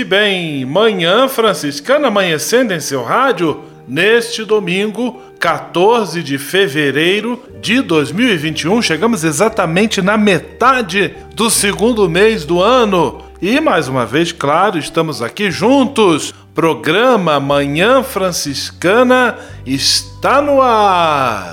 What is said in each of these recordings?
E bem, manhã franciscana amanhecendo em seu rádio neste domingo, 14 de fevereiro de 2021. Chegamos exatamente na metade do segundo mês do ano. E mais uma vez, claro, estamos aqui juntos. Programa Manhã Franciscana está no ar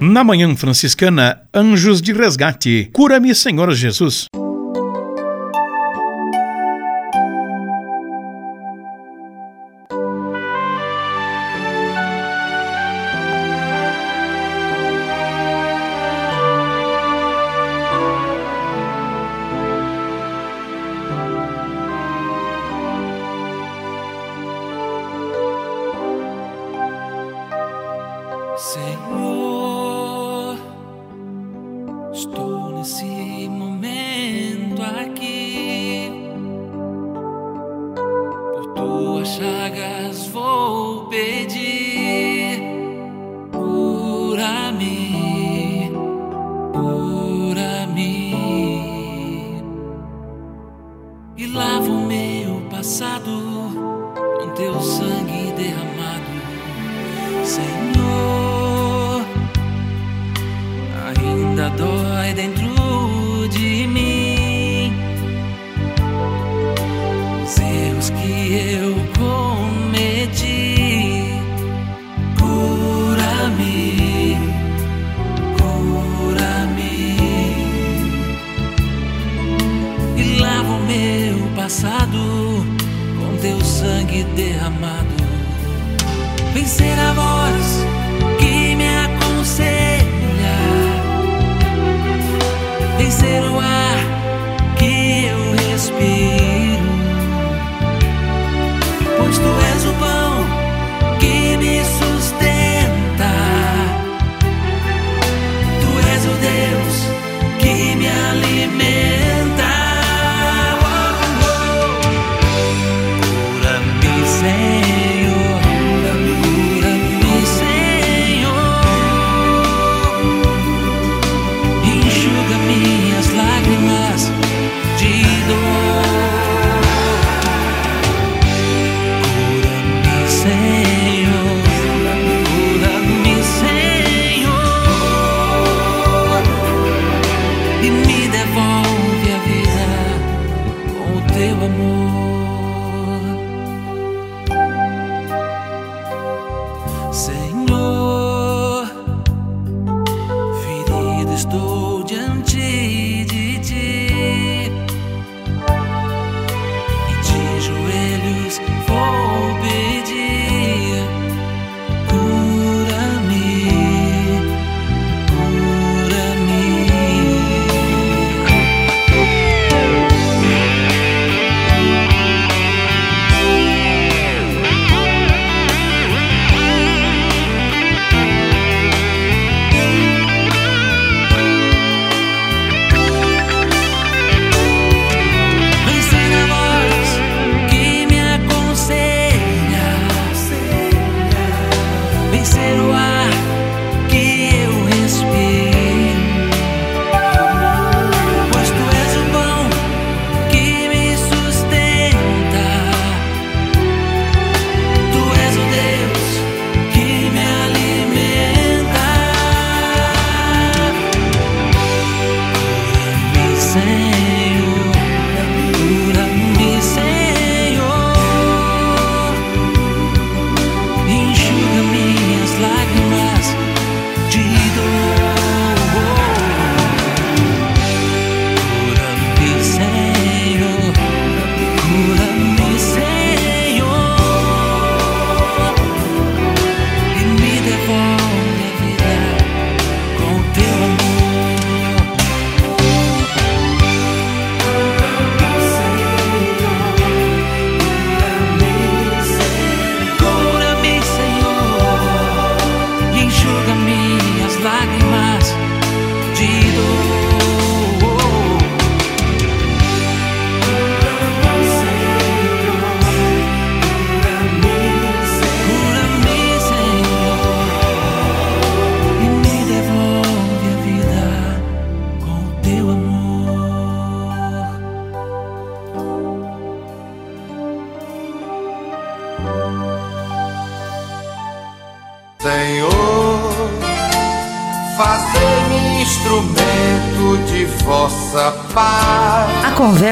Na manhã franciscana, Anjos de Resgate. Cura-me, Senhor Jesus.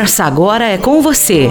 Conversa agora é com você,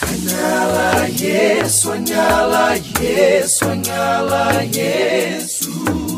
Sonhá-la, yes, sonhá-la, yes, sonhá-la, yes.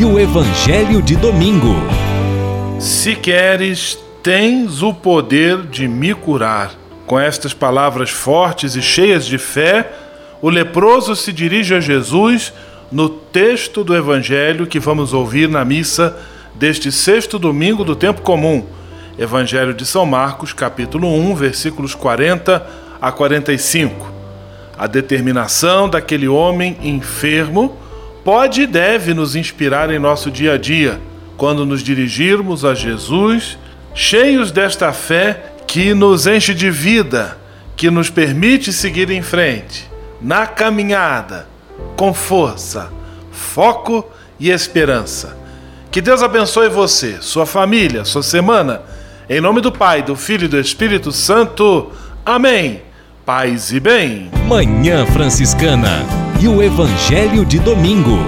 e o Evangelho de domingo. Se queres, tens o poder de me curar. Com estas palavras fortes e cheias de fé, o leproso se dirige a Jesus no texto do Evangelho que vamos ouvir na missa deste sexto domingo do tempo comum. Evangelho de São Marcos, capítulo 1, versículos 40 a 45. A determinação daquele homem enfermo pode e deve nos inspirar em nosso dia a dia, quando nos dirigirmos a Jesus, cheios desta fé que nos enche de vida, que nos permite seguir em frente, na caminhada, com força, foco e esperança. Que Deus abençoe você, sua família, sua semana. Em nome do Pai, do Filho e do Espírito Santo. Amém. Paz e bem. Manhã Franciscana e o Evangelho de Domingo.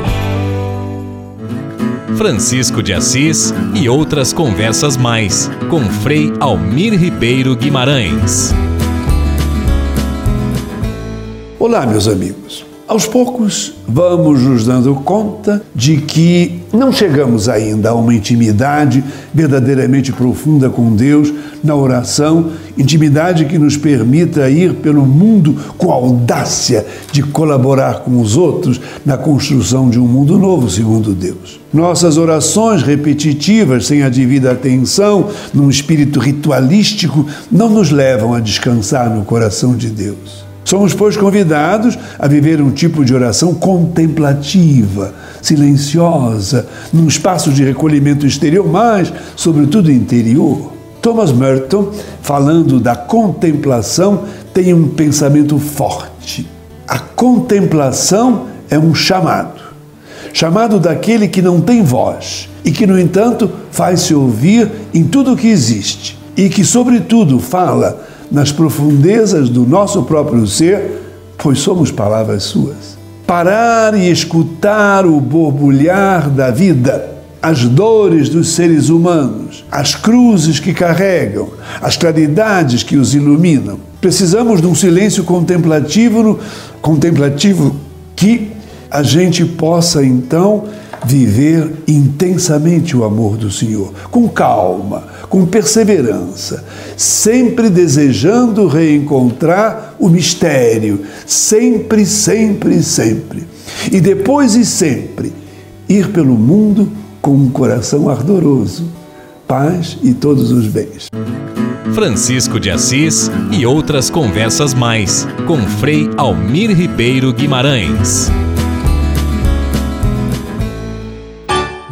Francisco de Assis e outras conversas mais com Frei Almir Ribeiro Guimarães. Olá, meus amigos. Aos poucos, vamos nos dando conta de que não chegamos ainda a uma intimidade verdadeiramente profunda com Deus na oração, intimidade que nos permita ir pelo mundo com a audácia de colaborar com os outros na construção de um mundo novo, segundo Deus. Nossas orações repetitivas, sem a devida atenção, num espírito ritualístico, não nos levam a descansar no coração de Deus. Somos, pois, convidados a viver um tipo de oração contemplativa, silenciosa, num espaço de recolhimento exterior, mas, sobretudo, interior. Thomas Merton, falando da contemplação, tem um pensamento forte. A contemplação é um chamado chamado daquele que não tem voz e que, no entanto, faz-se ouvir em tudo o que existe e que, sobretudo, fala nas profundezas do nosso próprio ser, pois somos palavras suas. Parar e escutar o borbulhar da vida, as dores dos seres humanos, as cruzes que carregam, as claridades que os iluminam. Precisamos de um silêncio contemplativo, contemplativo que a gente possa então viver intensamente o amor do Senhor, com calma, com perseverança, sempre desejando reencontrar o mistério, sempre, sempre, sempre. E depois e sempre ir pelo mundo com um coração ardoroso paz e todos os bens. Francisco de Assis e outras conversas mais com Frei Almir Ribeiro Guimarães.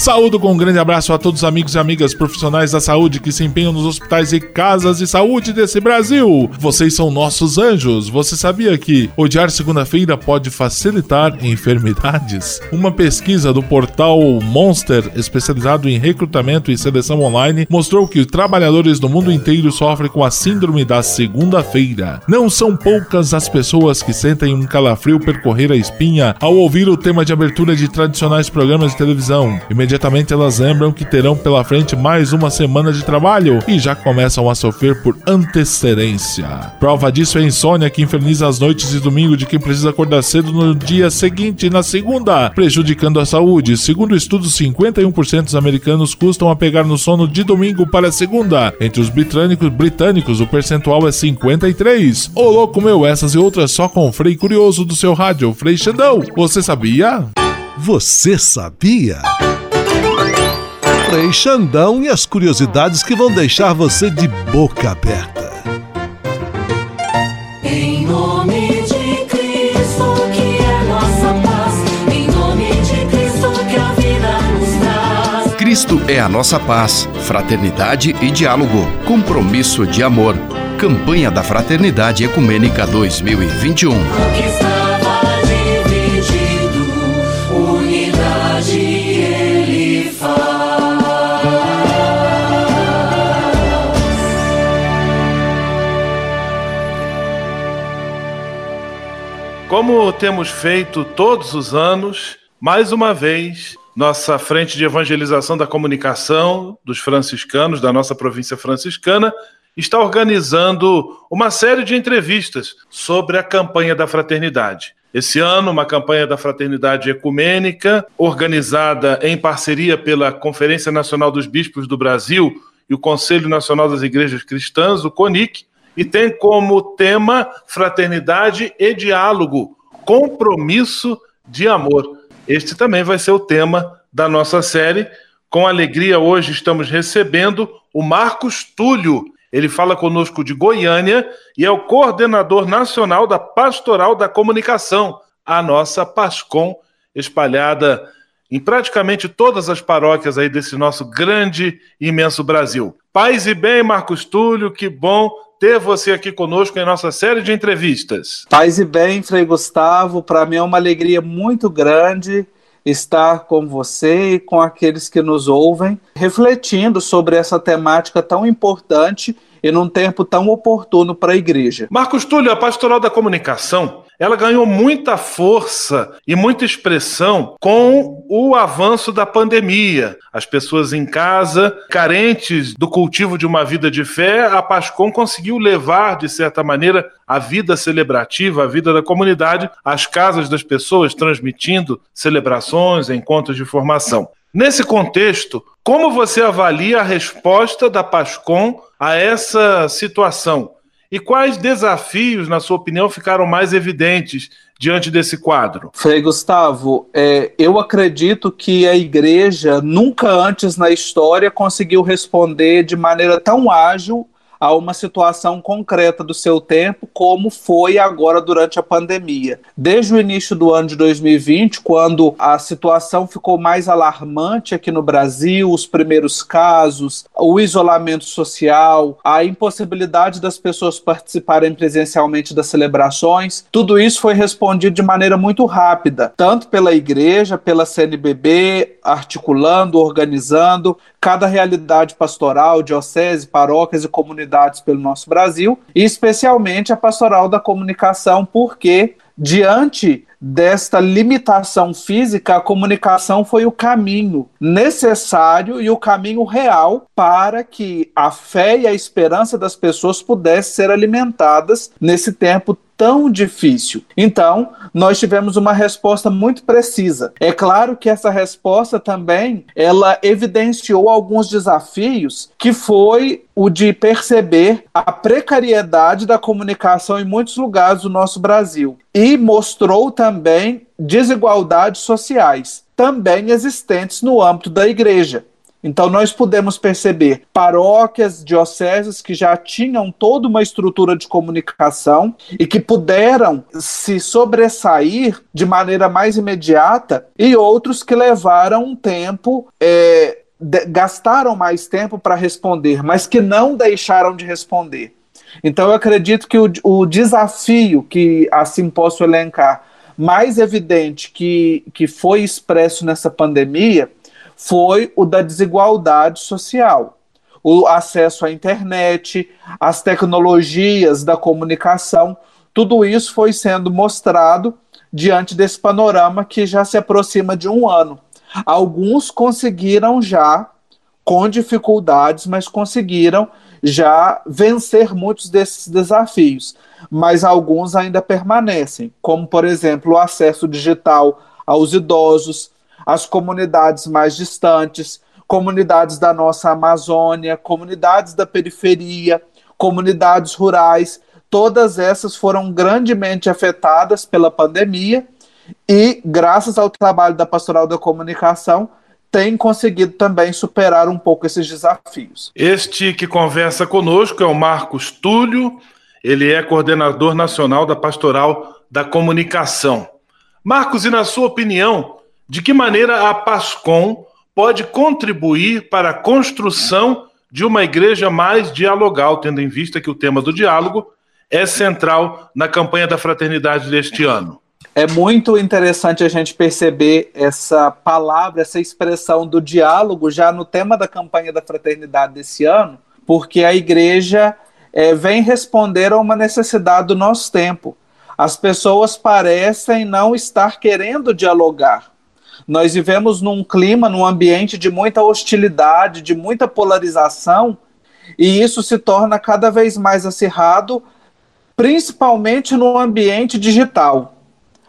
Saúdo com um grande abraço a todos os amigos e amigas profissionais da saúde que se empenham nos hospitais e casas de saúde desse Brasil. Vocês são nossos anjos. Você sabia que odiar segunda-feira pode facilitar enfermidades? Uma pesquisa do portal Monster, especializado em recrutamento e seleção online, mostrou que trabalhadores do mundo inteiro sofrem com a síndrome da segunda-feira. Não são poucas as pessoas que sentem um calafrio percorrer a espinha ao ouvir o tema de abertura de tradicionais programas de televisão elas lembram que terão pela frente mais uma semana de trabalho e já começam a sofrer por antecedência. Prova disso é a insônia que inferniza as noites de domingo de quem precisa acordar cedo no dia seguinte, na segunda, prejudicando a saúde. Segundo o estudo, 51% dos americanos custam a pegar no sono de domingo para segunda. Entre os britânicos, britânicos o percentual é 53. Ô louco meu, essas e outras só com o Frei Curioso do seu rádio, Frei Xandão. Você sabia? Você sabia? Frei Xandão e as curiosidades que vão deixar você de boca aberta. Em nome de Cristo, que é nossa paz. Em nome de Cristo, que a vida nos traz. Cristo é a nossa paz, fraternidade e diálogo, compromisso de amor. Campanha da Fraternidade Ecumênica 2021. Como temos feito todos os anos, mais uma vez, nossa frente de evangelização da comunicação dos franciscanos da nossa província franciscana está organizando uma série de entrevistas sobre a campanha da fraternidade. Esse ano, uma campanha da Fraternidade Ecumênica, organizada em parceria pela Conferência Nacional dos Bispos do Brasil e o Conselho Nacional das Igrejas Cristãs, o CONIC, e tem como tema fraternidade e diálogo, compromisso de amor. Este também vai ser o tema da nossa série. Com alegria, hoje estamos recebendo o Marcos Túlio. Ele fala conosco de Goiânia e é o coordenador nacional da Pastoral da Comunicação, a nossa PASCOM, espalhada em praticamente todas as paróquias aí desse nosso grande e imenso Brasil. Paz e bem, Marcos Túlio, que bom ter você aqui conosco em nossa série de entrevistas. Paz e bem, Frei Gustavo, para mim é uma alegria muito grande estar com você e com aqueles que nos ouvem, refletindo sobre essa temática tão importante e num tempo tão oportuno para a igreja. Marcos Túlio, a Pastoral da Comunicação, ela ganhou muita força e muita expressão com o avanço da pandemia. As pessoas em casa, carentes do cultivo de uma vida de fé, a Pascom conseguiu levar, de certa maneira, a vida celebrativa, a vida da comunidade, às casas das pessoas, transmitindo celebrações, encontros de formação. Nesse contexto, como você avalia a resposta da Pascom a essa situação? E quais desafios, na sua opinião, ficaram mais evidentes diante desse quadro? Frei Gustavo, é, eu acredito que a igreja nunca antes na história conseguiu responder de maneira tão ágil a uma situação concreta do seu tempo, como foi agora durante a pandemia. Desde o início do ano de 2020, quando a situação ficou mais alarmante aqui no Brasil, os primeiros casos, o isolamento social, a impossibilidade das pessoas participarem presencialmente das celebrações, tudo isso foi respondido de maneira muito rápida, tanto pela igreja, pela CNBB, articulando, organizando cada realidade pastoral, diocese, paróquias e comunidades pelo nosso Brasil, e especialmente a pastoral da comunicação, porque diante desta limitação física, a comunicação foi o caminho necessário e o caminho real para que a fé e a esperança das pessoas pudessem ser alimentadas nesse tempo tão difícil. Então, nós tivemos uma resposta muito precisa. É claro que essa resposta também ela evidenciou alguns desafios, que foi o de perceber a precariedade da comunicação em muitos lugares do nosso Brasil e mostrou também desigualdades sociais também existentes no âmbito da igreja. Então, nós podemos perceber paróquias, dioceses que já tinham toda uma estrutura de comunicação e que puderam se sobressair de maneira mais imediata, e outros que levaram um tempo. É, gastaram mais tempo para responder, mas que não deixaram de responder. Então, eu acredito que o, o desafio que assim posso elencar mais evidente que, que foi expresso nessa pandemia foi o da desigualdade social. O acesso à internet, as tecnologias da comunicação, tudo isso foi sendo mostrado diante desse panorama que já se aproxima de um ano. Alguns conseguiram já, com dificuldades, mas conseguiram já vencer muitos desses desafios, mas alguns ainda permanecem, como, por exemplo, o acesso digital aos idosos, as comunidades mais distantes, comunidades da nossa Amazônia, comunidades da periferia, comunidades rurais, todas essas foram grandemente afetadas pela pandemia e, graças ao trabalho da Pastoral da Comunicação, tem conseguido também superar um pouco esses desafios. Este que conversa conosco é o Marcos Túlio, ele é coordenador nacional da Pastoral da Comunicação. Marcos, e na sua opinião, de que maneira a PASCOM pode contribuir para a construção de uma igreja mais dialogal, tendo em vista que o tema do diálogo é central na campanha da fraternidade deste ano? É muito interessante a gente perceber essa palavra, essa expressão do diálogo já no tema da campanha da fraternidade desse ano, porque a igreja é, vem responder a uma necessidade do nosso tempo. As pessoas parecem não estar querendo dialogar. Nós vivemos num clima, num ambiente de muita hostilidade, de muita polarização, e isso se torna cada vez mais acirrado, principalmente no ambiente digital.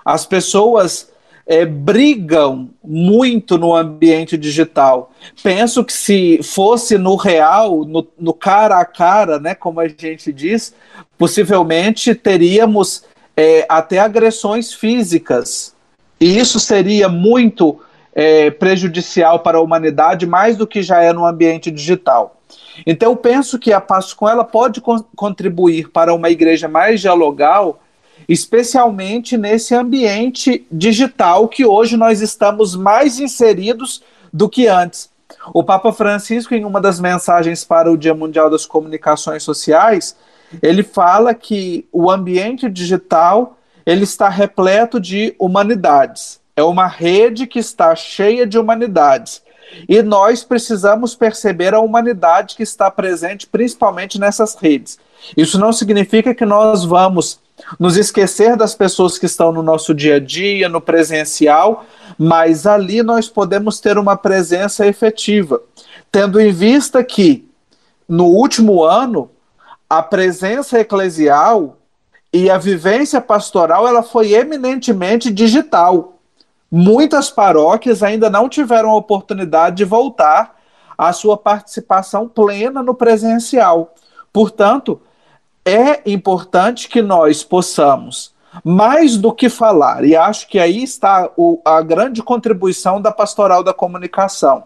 As pessoas é, brigam muito no ambiente digital. Penso que se fosse no real, no, no, cara a cara, né, como a gente diz, possivelmente teríamos é, até agressões físicas e isso seria muito é, prejudicial para a humanidade, mais do que já é no ambiente digital. Então, eu penso que a Pascom ela pode con contribuir para uma igreja mais dialogal, especialmente nesse ambiente digital que hoje nós estamos mais inseridos do que antes. O Papa Francisco, em uma das mensagens para o Dia Mundial das Comunicações Sociais, ele fala que o ambiente digital ele está repleto de humanidades. É uma rede que está cheia de humanidades. E nós precisamos perceber a humanidade que está presente principalmente nessas redes. Isso não significa que nós vamos nos esquecer das pessoas que estão no nosso dia a dia, no presencial, mas ali nós podemos ter uma presença efetiva, tendo em vista que no último ano a presença eclesial e a vivência pastoral ela foi eminentemente digital. Muitas paróquias ainda não tiveram a oportunidade de voltar à sua participação plena no presencial. Portanto, é importante que nós possamos, mais do que falar, e acho que aí está o, a grande contribuição da pastoral da comunicação.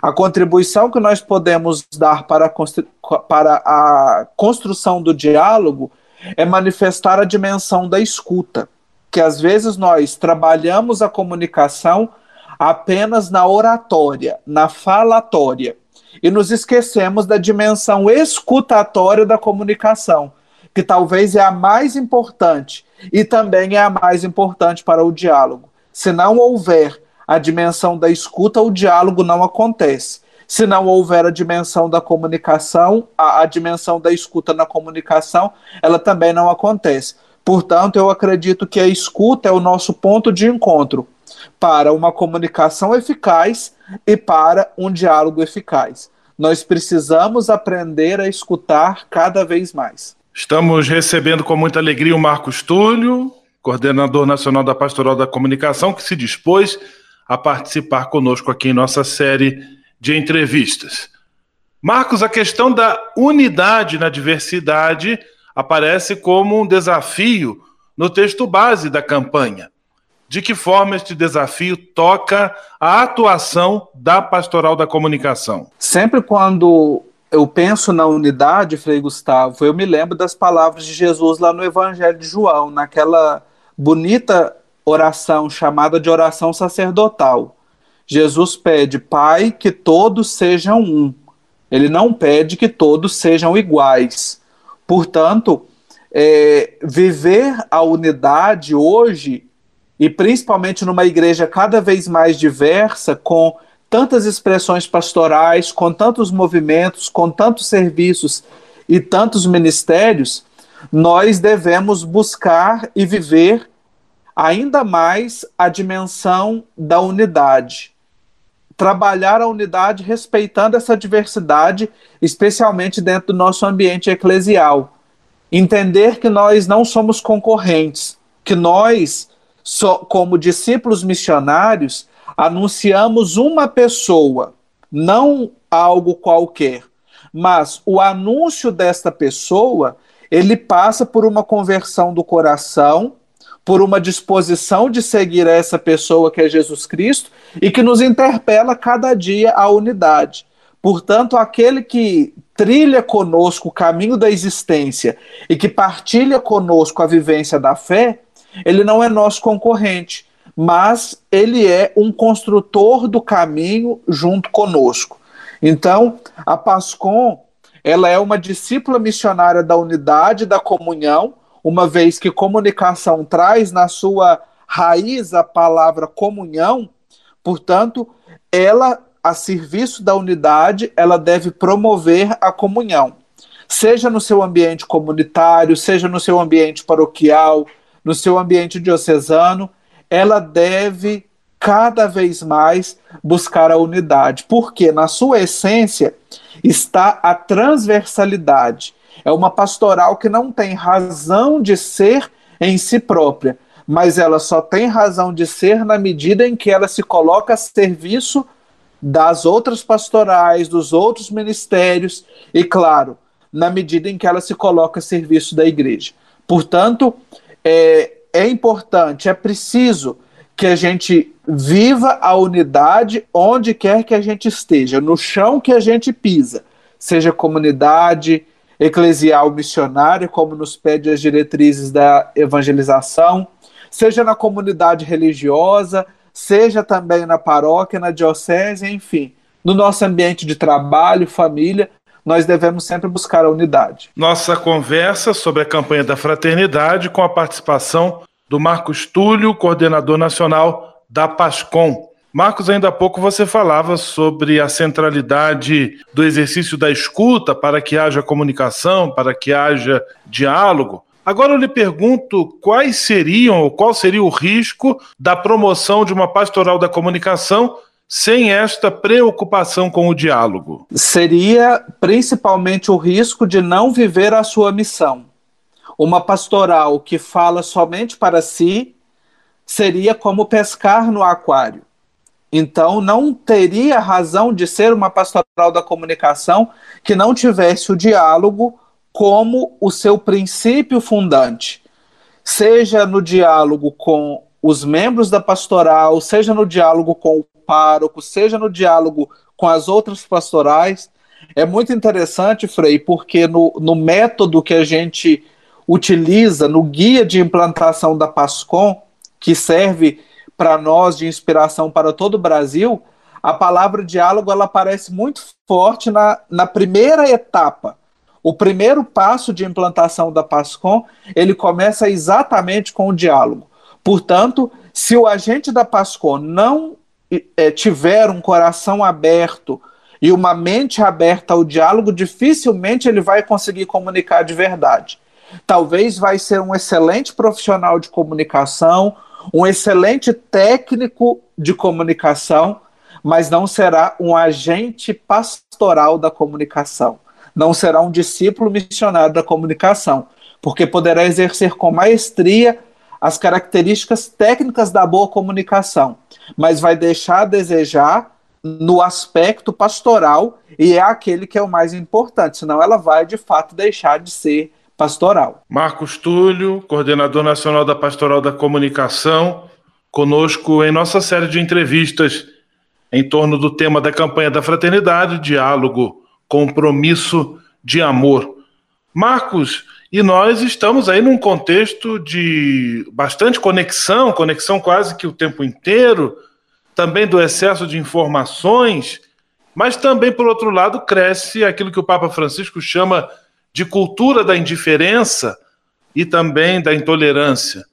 A contribuição que nós podemos dar para a, para a construção do diálogo é manifestar a dimensão da escuta, que às vezes nós trabalhamos a comunicação apenas na oratória, na falatória, e nos esquecemos da dimensão escutatória da comunicação, que talvez é a mais importante e também é a mais importante para o diálogo. Se não houver a dimensão da escuta, o diálogo não acontece. Se não houver a dimensão da comunicação, a, a dimensão da escuta na comunicação, ela também não acontece. Portanto, eu acredito que a escuta é o nosso ponto de encontro para uma comunicação eficaz e para um diálogo eficaz. Nós precisamos aprender a escutar cada vez mais. Estamos recebendo com muita alegria o Marcos Túlio, coordenador nacional da Pastoral da Comunicação, que se dispôs a participar conosco aqui em nossa série de entrevistas. Marcos, a questão da unidade na diversidade aparece como um desafio no texto base da campanha. De que forma este desafio toca a atuação da Pastoral da Comunicação? Sempre quando eu penso na unidade, Frei Gustavo, eu me lembro das palavras de Jesus lá no Evangelho de João, naquela bonita oração chamada de oração sacerdotal. Jesus pede, Pai, que todos sejam um. Ele não pede que todos sejam iguais. Portanto, é, viver a unidade hoje, e principalmente numa igreja cada vez mais diversa, com tantas expressões pastorais, com tantos movimentos, com tantos serviços e tantos ministérios, nós devemos buscar e viver ainda mais a dimensão da unidade. Trabalhar a unidade respeitando essa diversidade, especialmente dentro do nosso ambiente eclesial. Entender que nós não somos concorrentes, que nós, como discípulos missionários, anunciamos uma pessoa, não algo qualquer, mas o anúncio desta pessoa, ele passa por uma conversão do coração, por uma disposição de seguir essa pessoa que é Jesus Cristo e que nos interpela cada dia à unidade. Portanto, aquele que trilha conosco o caminho da existência e que partilha conosco a vivência da fé, ele não é nosso concorrente, mas ele é um construtor do caminho junto conosco. Então, a Pascom, ela é uma discípula missionária da unidade, da comunhão, uma vez que comunicação traz na sua raiz a palavra comunhão, portanto, ela, a serviço da unidade, ela deve promover a comunhão, seja no seu ambiente comunitário, seja no seu ambiente paroquial, no seu ambiente diocesano, ela deve cada vez mais buscar a unidade, porque na sua essência está a transversalidade. É uma pastoral que não tem razão de ser em si própria, mas ela só tem razão de ser na medida em que ela se coloca a serviço das outras pastorais, dos outros ministérios e, claro, na medida em que ela se coloca a serviço da igreja. Portanto, é, é importante, é preciso que a gente viva a unidade onde quer que a gente esteja, no chão que a gente pisa, seja comunidade eclesial missionária, como nos pede as diretrizes da evangelização, seja na comunidade religiosa, seja também na paróquia, na diocese, enfim, no nosso ambiente de trabalho, família, nós devemos sempre buscar a unidade. Nossa conversa sobre a campanha da fraternidade com a participação do Marcos Túlio, coordenador nacional da PASCOM. Marcos, ainda há pouco você falava sobre a centralidade do exercício da escuta para que haja comunicação, para que haja diálogo. Agora eu lhe pergunto quais seriam ou qual seria o risco da promoção de uma pastoral da comunicação sem esta preocupação com o diálogo? Seria principalmente o risco de não viver a sua missão. Uma pastoral que fala somente para si seria como pescar no aquário. Então, não teria razão de ser uma pastoral da comunicação que não tivesse o diálogo como o seu princípio fundante. Seja no diálogo com os membros da pastoral, seja no diálogo com o pároco, seja no diálogo com as outras pastorais. É muito interessante, Frei, porque no, no método que a gente utiliza, no guia de implantação da PASCOM, que serve para nós de inspiração para todo o Brasil, a palavra diálogo ela aparece muito forte na, na primeira etapa. O primeiro passo de implantação da PASCOM, ele começa exatamente com o diálogo. Portanto, se o agente da PASCOM não é, tiver um coração aberto e uma mente aberta ao diálogo, dificilmente ele vai conseguir comunicar de verdade. Talvez vai ser um excelente profissional de comunicação, um excelente técnico de comunicação, mas não será um agente pastoral da comunicação. não será um discípulo missionário da comunicação, porque poderá exercer com maestria as características técnicas da boa comunicação, mas vai deixar a desejar no aspecto pastoral e é aquele que é o mais importante, senão ela vai de fato deixar de ser pastoral. Marcos Túlio, coordenador nacional da Pastoral da Comunicação, conosco em nossa série de entrevistas em torno do tema da campanha da fraternidade, diálogo, compromisso de amor. Marcos, e nós estamos aí num contexto de bastante conexão, conexão quase que o tempo inteiro, também do excesso de informações, mas também, por outro lado, cresce aquilo que o Papa Francisco chama de cultura da indiferença e também da intolerância.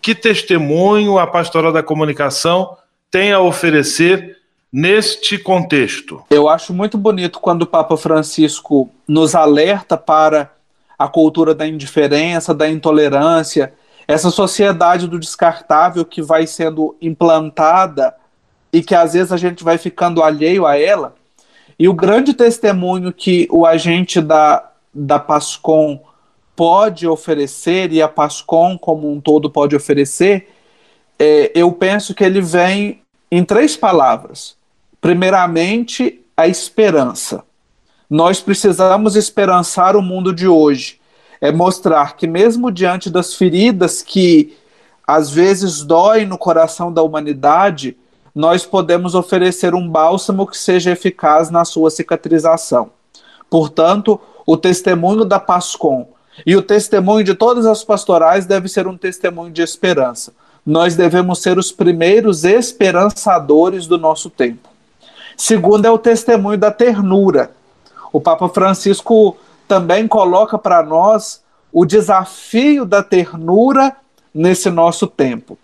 Que testemunho a pastoral da comunicação tem a oferecer neste contexto? Eu acho muito bonito quando o Papa Francisco nos alerta para a cultura da indiferença, da intolerância, essa sociedade do descartável que vai sendo implantada e que às vezes a gente vai ficando alheio a ela. E o grande testemunho que o agente da, da PASCOM pode oferecer, e a PASCOM como um todo pode oferecer, é, eu penso que ele vem em três palavras. Primeiramente, a esperança. Nós precisamos esperançar o mundo de hoje. É mostrar que, mesmo diante das feridas que às vezes doem no coração da humanidade, nós podemos oferecer um bálsamo que seja eficaz na sua cicatrização. Portanto, o testemunho da Pascom e o testemunho de todas as pastorais deve ser um testemunho de esperança. Nós devemos ser os primeiros esperançadores do nosso tempo. Segundo é o testemunho da ternura. O Papa Francisco também coloca para nós o desafio da ternura nesse nosso tempo.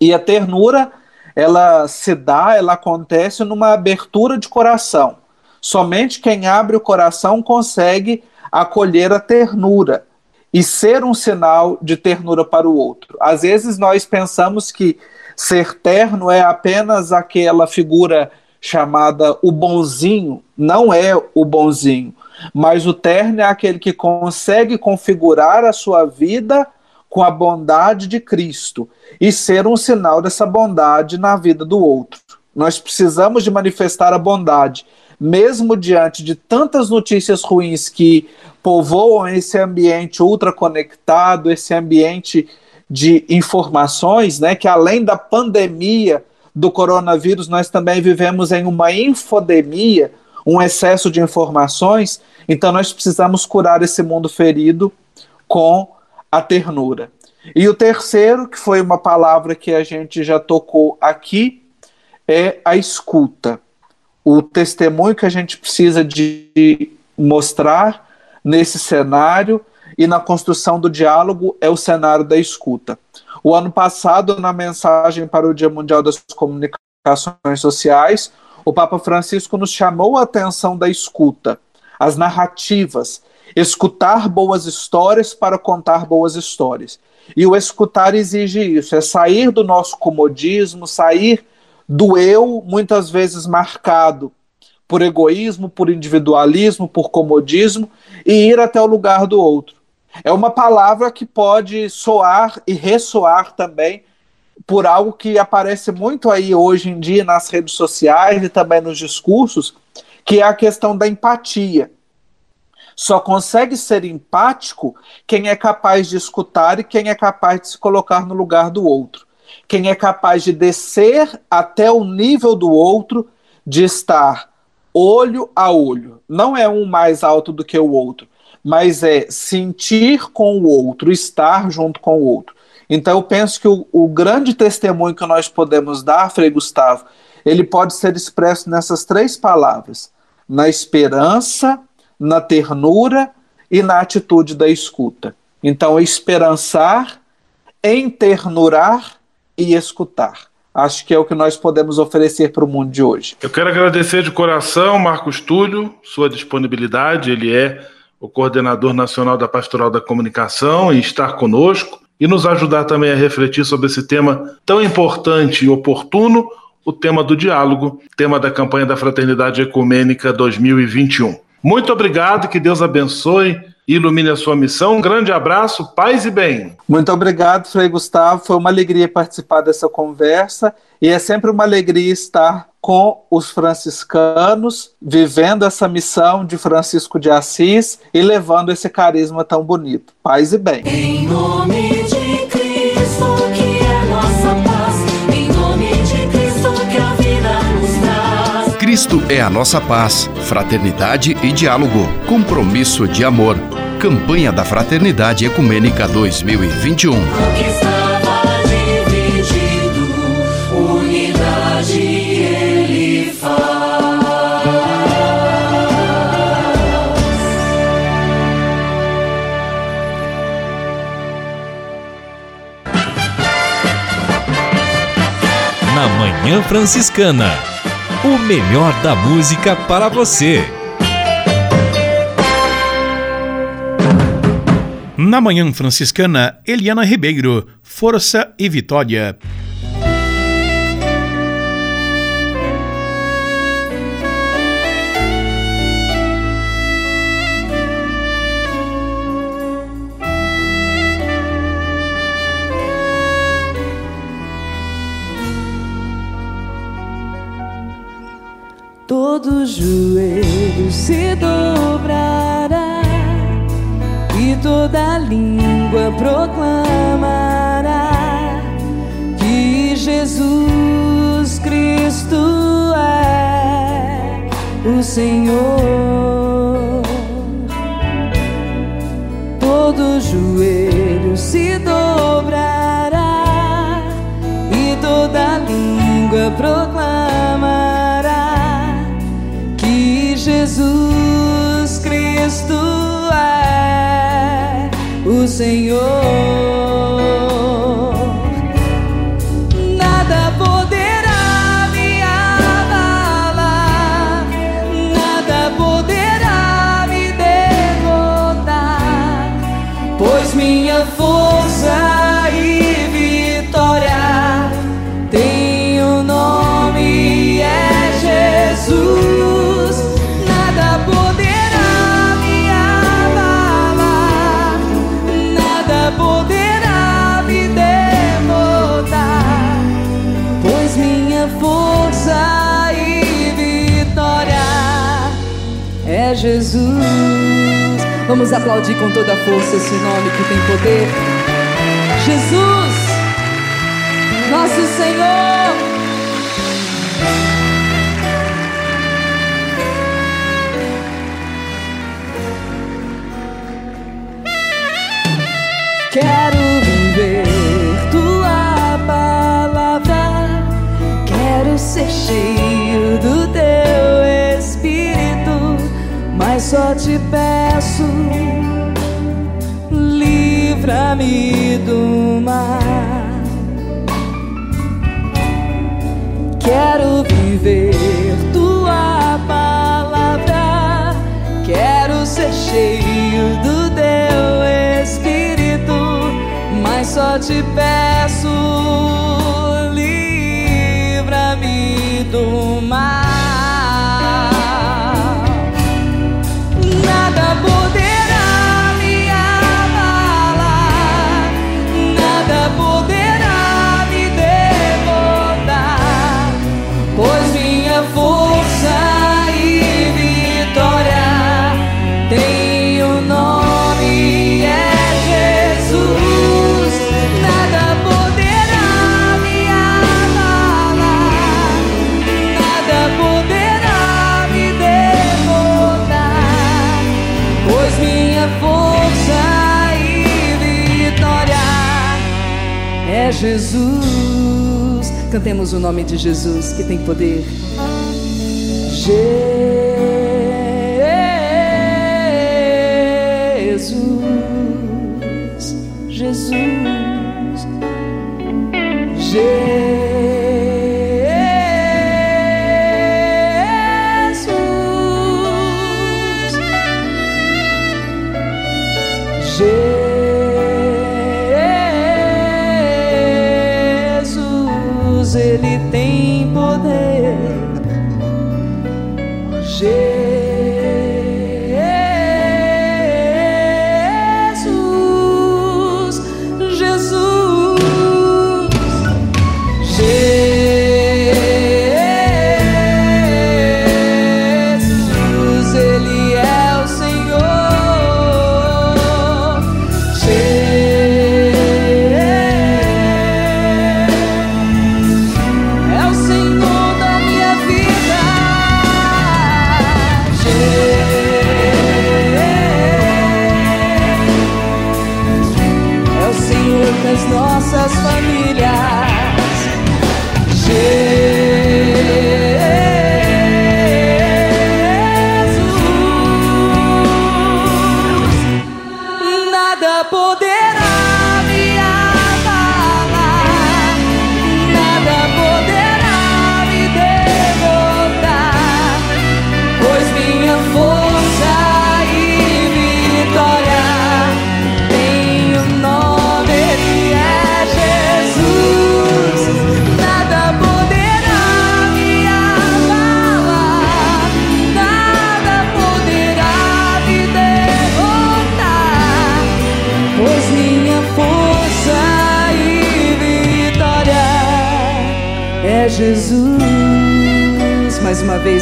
E a ternura, ela se dá, ela acontece numa abertura de coração. Somente quem abre o coração consegue acolher a ternura e ser um sinal de ternura para o outro. Às vezes nós pensamos que ser terno é apenas aquela figura chamada o bonzinho, não é o bonzinho, mas o terno é aquele que consegue configurar a sua vida com a bondade de Cristo e ser um sinal dessa bondade na vida do outro. Nós precisamos de manifestar a bondade, mesmo diante de tantas notícias ruins que povoam esse ambiente ultraconectado, esse ambiente de informações, né, que além da pandemia do coronavírus, nós também vivemos em uma infodemia, um excesso de informações, então nós precisamos curar esse mundo ferido com a ternura. E o terceiro, que foi uma palavra que a gente já tocou aqui, é a escuta. O testemunho que a gente precisa de mostrar nesse cenário e na construção do diálogo é o cenário da escuta. O ano passado, na mensagem para o Dia Mundial das Comunicações Sociais, o Papa Francisco nos chamou a atenção da escuta, as narrativas, escutar boas histórias para contar boas histórias. E o escutar exige isso, é sair do nosso comodismo, sair do eu, muitas vezes marcado por egoísmo, por individualismo, por comodismo, e ir até o lugar do outro. É uma palavra que pode soar e ressoar também por algo que aparece muito aí hoje em dia nas redes sociais e também nos discursos, que é a questão da empatia. Só consegue ser empático quem é capaz de escutar e quem é capaz de se colocar no lugar do outro. Quem é capaz de descer até o nível do outro, de estar olho a olho. Não é um mais alto do que o outro, mas é sentir com o outro, estar junto com o outro. Então eu penso que o, o grande testemunho que nós podemos dar, Frei Gustavo, ele pode ser expresso nessas três palavras: na esperança, na ternura e na atitude da escuta. Então, esperançar, enternurar e escutar. Acho que é o que nós podemos oferecer para o mundo de hoje. Eu quero agradecer de coração, Marcos Túlio, sua disponibilidade. Ele é o coordenador nacional da Pastoral da Comunicação, e estar conosco e nos ajudar também a refletir sobre esse tema tão importante e oportuno, o tema do diálogo, tema da campanha da Fraternidade Ecumênica 2021. Muito obrigado, que Deus abençoe ilumine a sua missão. Um grande abraço, paz e bem. Muito obrigado, Frei Gustavo. Foi uma alegria participar dessa conversa e é sempre uma alegria estar com os franciscanos, vivendo essa missão de Francisco de Assis e levando esse carisma tão bonito. Paz e bem. Em nome de Cristo é a nossa paz, fraternidade e diálogo, compromisso de amor. Campanha da Fraternidade Ecumênica 2021. O que estava dividido, unidade ele faz. Na Manhã Franciscana. O melhor da música para você. Na Manhã Franciscana, Eliana Ribeiro, Força e Vitória. Todo joelho se dobrará e toda língua proclamará que Jesus Cristo é o Senhor. Todo joelho se dobrará e toda língua proclamará Jesus Cristo é o Senhor. Aplaudir com toda a força esse nome que tem poder. Jesus, nosso Senhor. Quero viver tua palavra, quero ser cheio do só te peço, livra-me do mar. Quero viver tua palavra, quero ser cheio do teu espírito, mas só te peço, Jesus. Cantemos o nome de Jesus que tem poder. Jesus, Jesus, Jesus.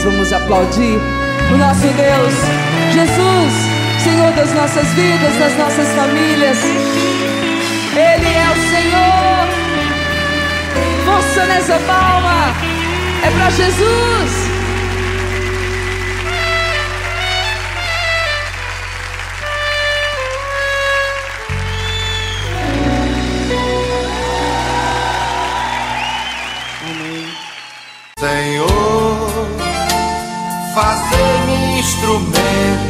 Vez vamos aplaudir o nosso Deus, Jesus, Senhor das nossas vidas, das nossas famílias. Ele é o Senhor. Força nessa palma. É para Jesus. Instrumento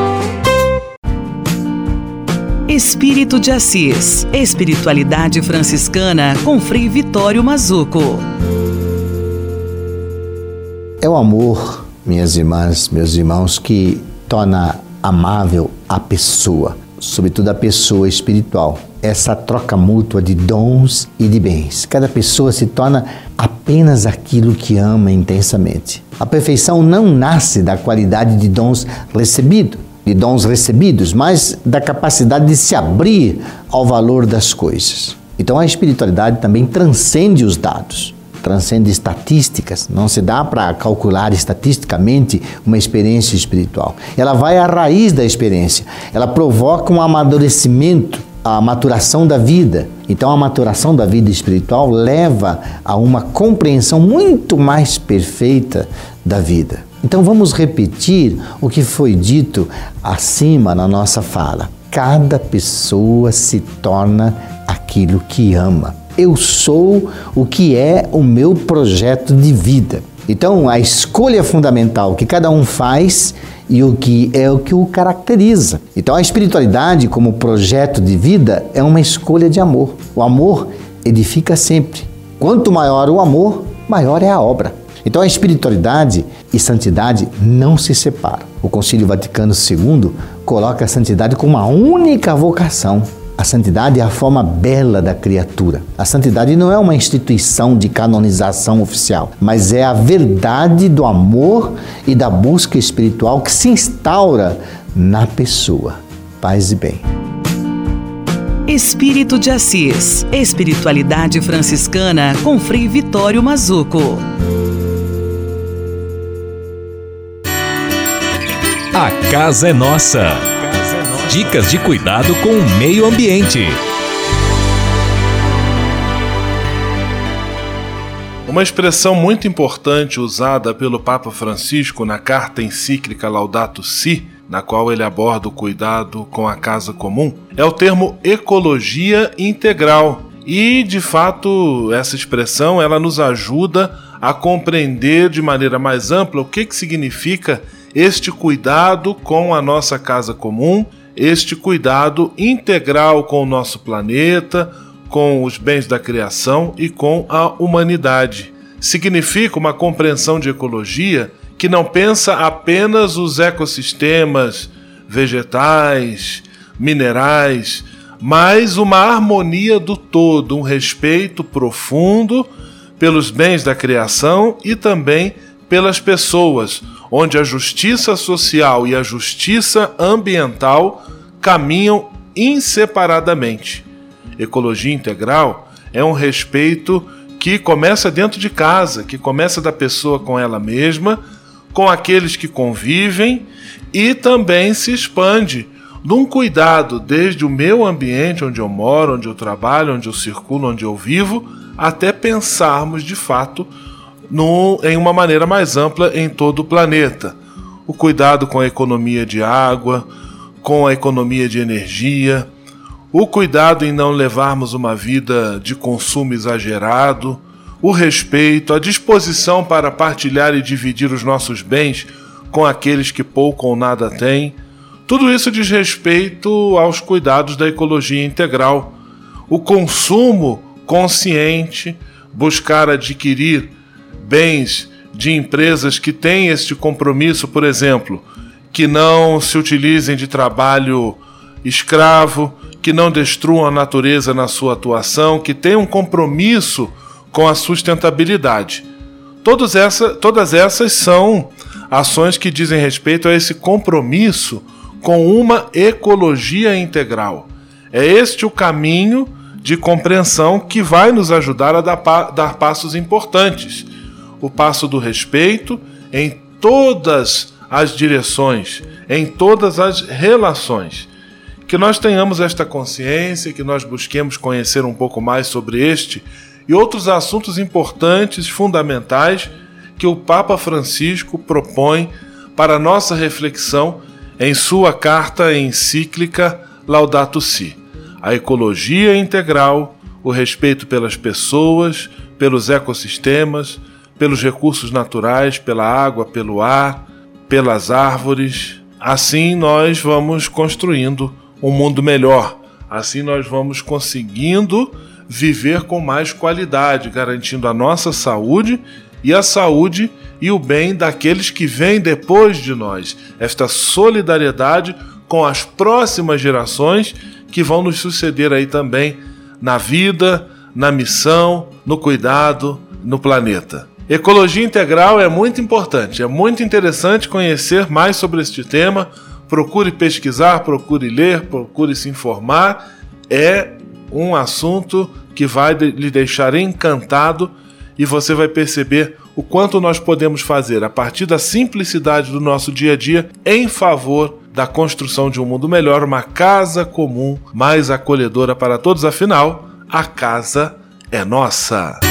Espírito de Assis. Espiritualidade franciscana com Frei Vitório Mazuco. É o amor, minhas irmãs, meus irmãos, que torna amável a pessoa, sobretudo a pessoa espiritual. Essa troca mútua de dons e de bens. Cada pessoa se torna apenas aquilo que ama intensamente. A perfeição não nasce da qualidade de dons recebidos de dons recebidos, mas da capacidade de se abrir ao valor das coisas. Então a espiritualidade também transcende os dados, transcende estatísticas. Não se dá para calcular estatisticamente uma experiência espiritual. Ela vai à raiz da experiência. Ela provoca um amadurecimento, a maturação da vida. Então a maturação da vida espiritual leva a uma compreensão muito mais perfeita da vida. Então vamos repetir o que foi dito acima na nossa fala. Cada pessoa se torna aquilo que ama. Eu sou o que é o meu projeto de vida. Então a escolha fundamental que cada um faz e o que é o que o caracteriza. Então a espiritualidade como projeto de vida é uma escolha de amor. O amor edifica sempre. Quanto maior o amor, maior é a obra. Então a espiritualidade e santidade não se separam. O Concílio Vaticano II coloca a santidade como uma única vocação. A santidade é a forma bela da criatura. A santidade não é uma instituição de canonização oficial, mas é a verdade do amor e da busca espiritual que se instaura na pessoa. Paz e bem. Espírito de Assis. Espiritualidade franciscana com Frei Vitório Mazuco. A casa é nossa. Dicas de cuidado com o meio ambiente. Uma expressão muito importante usada pelo Papa Francisco na carta encíclica Laudato Si, na qual ele aborda o cuidado com a casa comum, é o termo ecologia integral, E, de fato, essa expressão ela nos ajuda a compreender de maneira mais ampla o que, que significa este cuidado com a nossa casa comum, este cuidado integral com o nosso planeta, com os bens da criação e com a humanidade. Significa uma compreensão de ecologia que não pensa apenas os ecossistemas vegetais, minerais, mas uma harmonia do todo, um respeito profundo pelos bens da criação e também pelas pessoas, onde a justiça social e a justiça ambiental caminham inseparadamente. Ecologia integral é um respeito que começa dentro de casa, que começa da pessoa com ela mesma, com aqueles que convivem e também se expande num cuidado desde o meu ambiente onde eu moro, onde eu trabalho, onde eu circulo, onde eu vivo, até pensarmos de fato em uma maneira mais ampla em todo o planeta. O cuidado com a economia de água, com a economia de energia, o cuidado em não levarmos uma vida de consumo exagerado, o respeito, a disposição para partilhar e dividir os nossos bens com aqueles que pouco ou nada têm. Tudo isso diz respeito aos cuidados da ecologia integral. O consumo consciente, buscar adquirir bens de empresas que têm este compromisso, por exemplo, que não se utilizem de trabalho escravo, que não destruam a natureza na sua atuação, que tenham um compromisso com a sustentabilidade. Todas, essa, todas essas são ações que dizem respeito a esse compromisso com uma ecologia integral. É este o caminho de compreensão que vai nos ajudar a dar, dar passos importantes. O passo do respeito em todas as direções, em todas as relações. Que nós tenhamos esta consciência, que nós busquemos conhecer um pouco mais sobre este e outros assuntos importantes, fundamentais, que o Papa Francisco propõe para nossa reflexão em sua carta encíclica Laudato Si. A ecologia integral, o respeito pelas pessoas, pelos ecossistemas, pelos recursos naturais, pela água, pelo ar, pelas árvores. Assim nós vamos construindo um mundo melhor. Assim nós vamos conseguindo viver com mais qualidade, garantindo a nossa saúde e a saúde e o bem daqueles que vêm depois de nós. Esta solidariedade com as próximas gerações que vão nos suceder aí também na vida, na missão, no cuidado, no planeta. Ecologia integral é muito importante, é muito interessante conhecer mais sobre este tema. Procure pesquisar, procure ler, procure se informar. É um assunto que vai lhe deixar encantado e você vai perceber o quanto nós podemos fazer a partir da simplicidade do nosso dia a dia em favor da construção de um mundo melhor, uma casa comum mais acolhedora para todos. Afinal, a casa é nossa.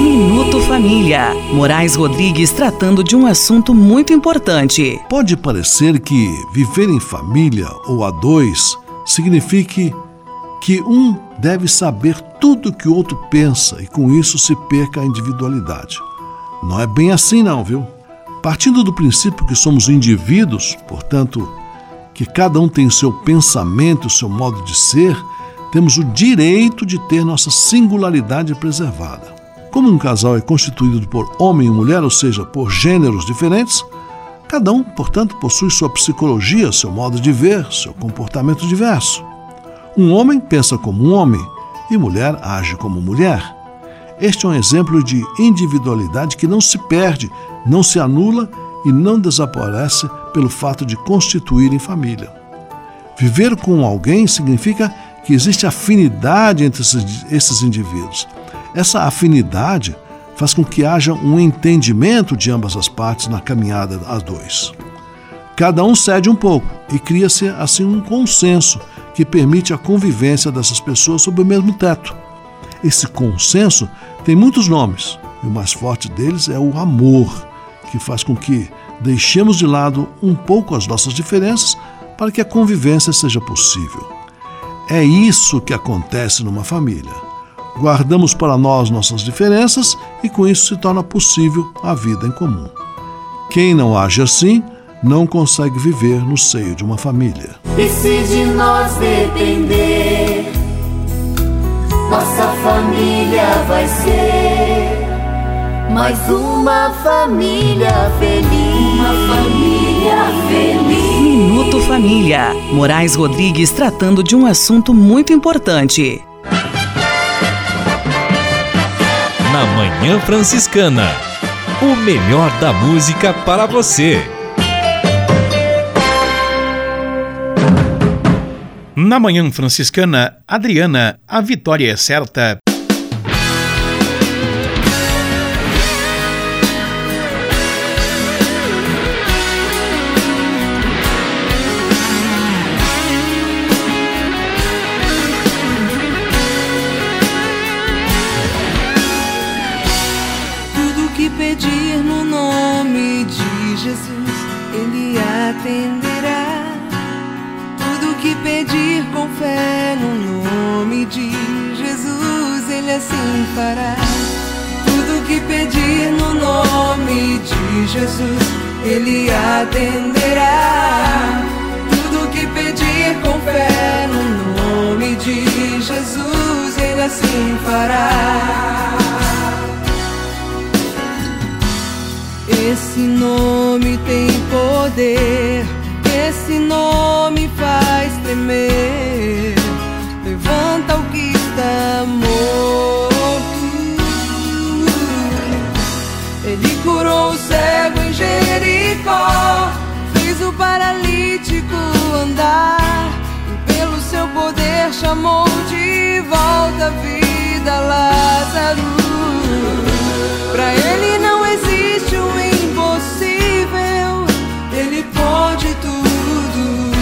Minuto Família. Moraes Rodrigues tratando de um assunto muito importante. Pode parecer que viver em família ou a dois signifique que um deve saber tudo que o outro pensa e com isso se perca a individualidade. Não é bem assim, não, viu? Partindo do princípio que somos indivíduos, portanto, que cada um tem o seu pensamento, o seu modo de ser, temos o direito de ter nossa singularidade preservada. Como um casal é constituído por homem e mulher, ou seja, por gêneros diferentes, cada um, portanto, possui sua psicologia, seu modo de ver, seu comportamento diverso. Um homem pensa como um homem e mulher age como mulher. Este é um exemplo de individualidade que não se perde, não se anula e não desaparece pelo fato de constituírem família. Viver com alguém significa que existe afinidade entre esses indivíduos. Essa afinidade faz com que haja um entendimento de ambas as partes na caminhada a dois. Cada um cede um pouco e cria-se assim um consenso que permite a convivência dessas pessoas sob o mesmo teto. Esse consenso tem muitos nomes e o mais forte deles é o amor, que faz com que deixemos de lado um pouco as nossas diferenças para que a convivência seja possível. É isso que acontece numa família. Guardamos para nós nossas diferenças e com isso se torna possível a vida em comum. Quem não age assim não consegue viver no seio de uma família. E se de nós depender, nossa família vai ser mais uma família feliz. Uma família. Minuto Família. Moraes Rodrigues tratando de um assunto muito importante. Na Manhã Franciscana. O melhor da música para você. Na Manhã Franciscana, Adriana, a vitória é certa. Jesus, Ele atenderá. Tudo que pedir com fé no nome de Jesus, Ele assim fará. Esse nome tem poder, esse nome faz tremer. Levanta o que está morto. Jericó, fez o paralítico andar. E pelo seu poder chamou de volta a vida Lázaro. Pra ele não existe o impossível, ele pode tudo.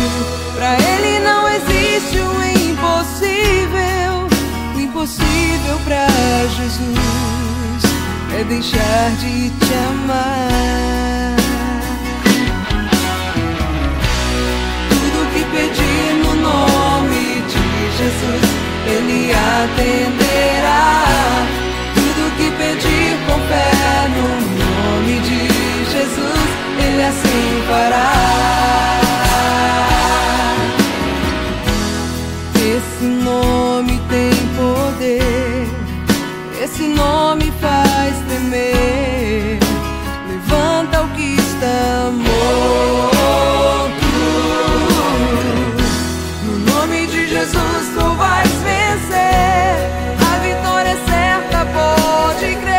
Pra ele não existe o impossível, o impossível pra Jesus é deixar de te amar. atenderá tudo que pedir com fé no nome de Jesus, Ele assim fará. Jesus, tu vais vencer. A vitória é certa, pode crer.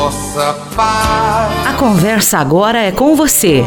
De vossa paz. A conversa agora é com você,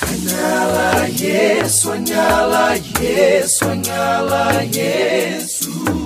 Anyala Yesu, anyala Yesu, anyala Yesu.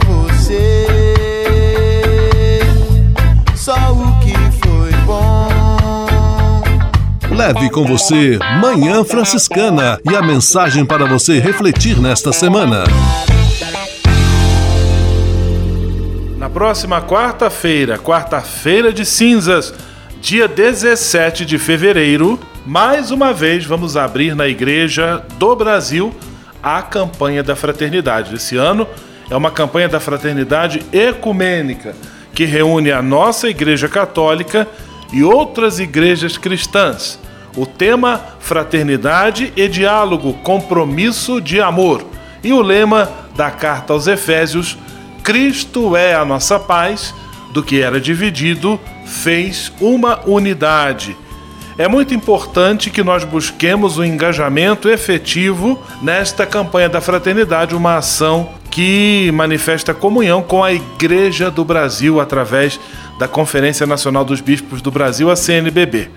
Leve com você Manhã Franciscana e a mensagem para você refletir nesta semana. Na próxima quarta-feira, quarta-feira de cinzas, dia 17 de fevereiro, mais uma vez vamos abrir na Igreja do Brasil a campanha da fraternidade. Esse ano é uma campanha da fraternidade ecumênica que reúne a nossa Igreja Católica e outras igrejas cristãs. O tema Fraternidade e Diálogo, Compromisso de Amor. E o lema da carta aos Efésios: Cristo é a nossa paz, do que era dividido, fez uma unidade. É muito importante que nós busquemos o engajamento efetivo nesta campanha da fraternidade, uma ação que manifesta comunhão com a Igreja do Brasil através da Conferência Nacional dos Bispos do Brasil, a CNBB.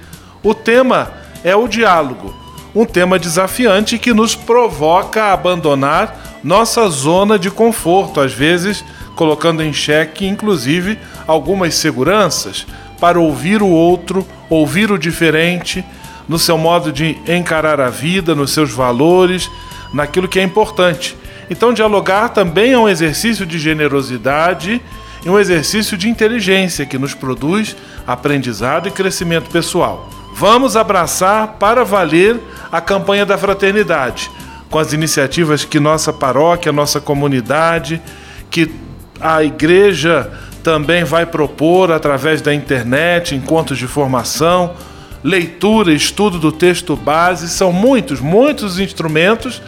O tema é o diálogo, um tema desafiante que nos provoca a abandonar nossa zona de conforto, às vezes colocando em xeque, inclusive, algumas seguranças para ouvir o outro, ouvir o diferente, no seu modo de encarar a vida, nos seus valores, naquilo que é importante. Então, dialogar também é um exercício de generosidade e um exercício de inteligência que nos produz aprendizado e crescimento pessoal. Vamos abraçar para valer a campanha da fraternidade, com as iniciativas que nossa paróquia, nossa comunidade, que a igreja também vai propor através da internet, encontros de formação, leitura, estudo do texto base, são muitos, muitos instrumentos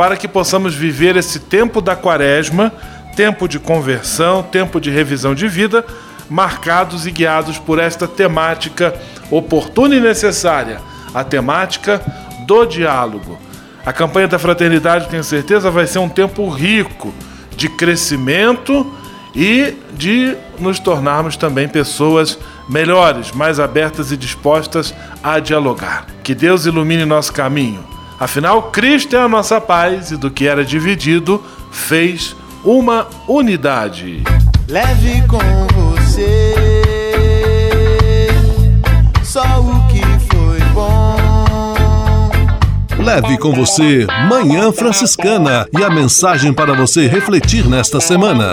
para que possamos viver esse tempo da quaresma, tempo de conversão, tempo de revisão de vida, marcados e guiados por esta temática oportuna e necessária, a temática do diálogo. A campanha da fraternidade, tenho certeza, vai ser um tempo rico de crescimento e de nos tornarmos também pessoas melhores, mais abertas e dispostas a dialogar. Que Deus ilumine nosso caminho. Afinal, Cristo é a nossa paz e do que era dividido fez uma unidade. Leve com você só o que foi bom. Leve com você Manhã Franciscana e a mensagem para você refletir nesta semana.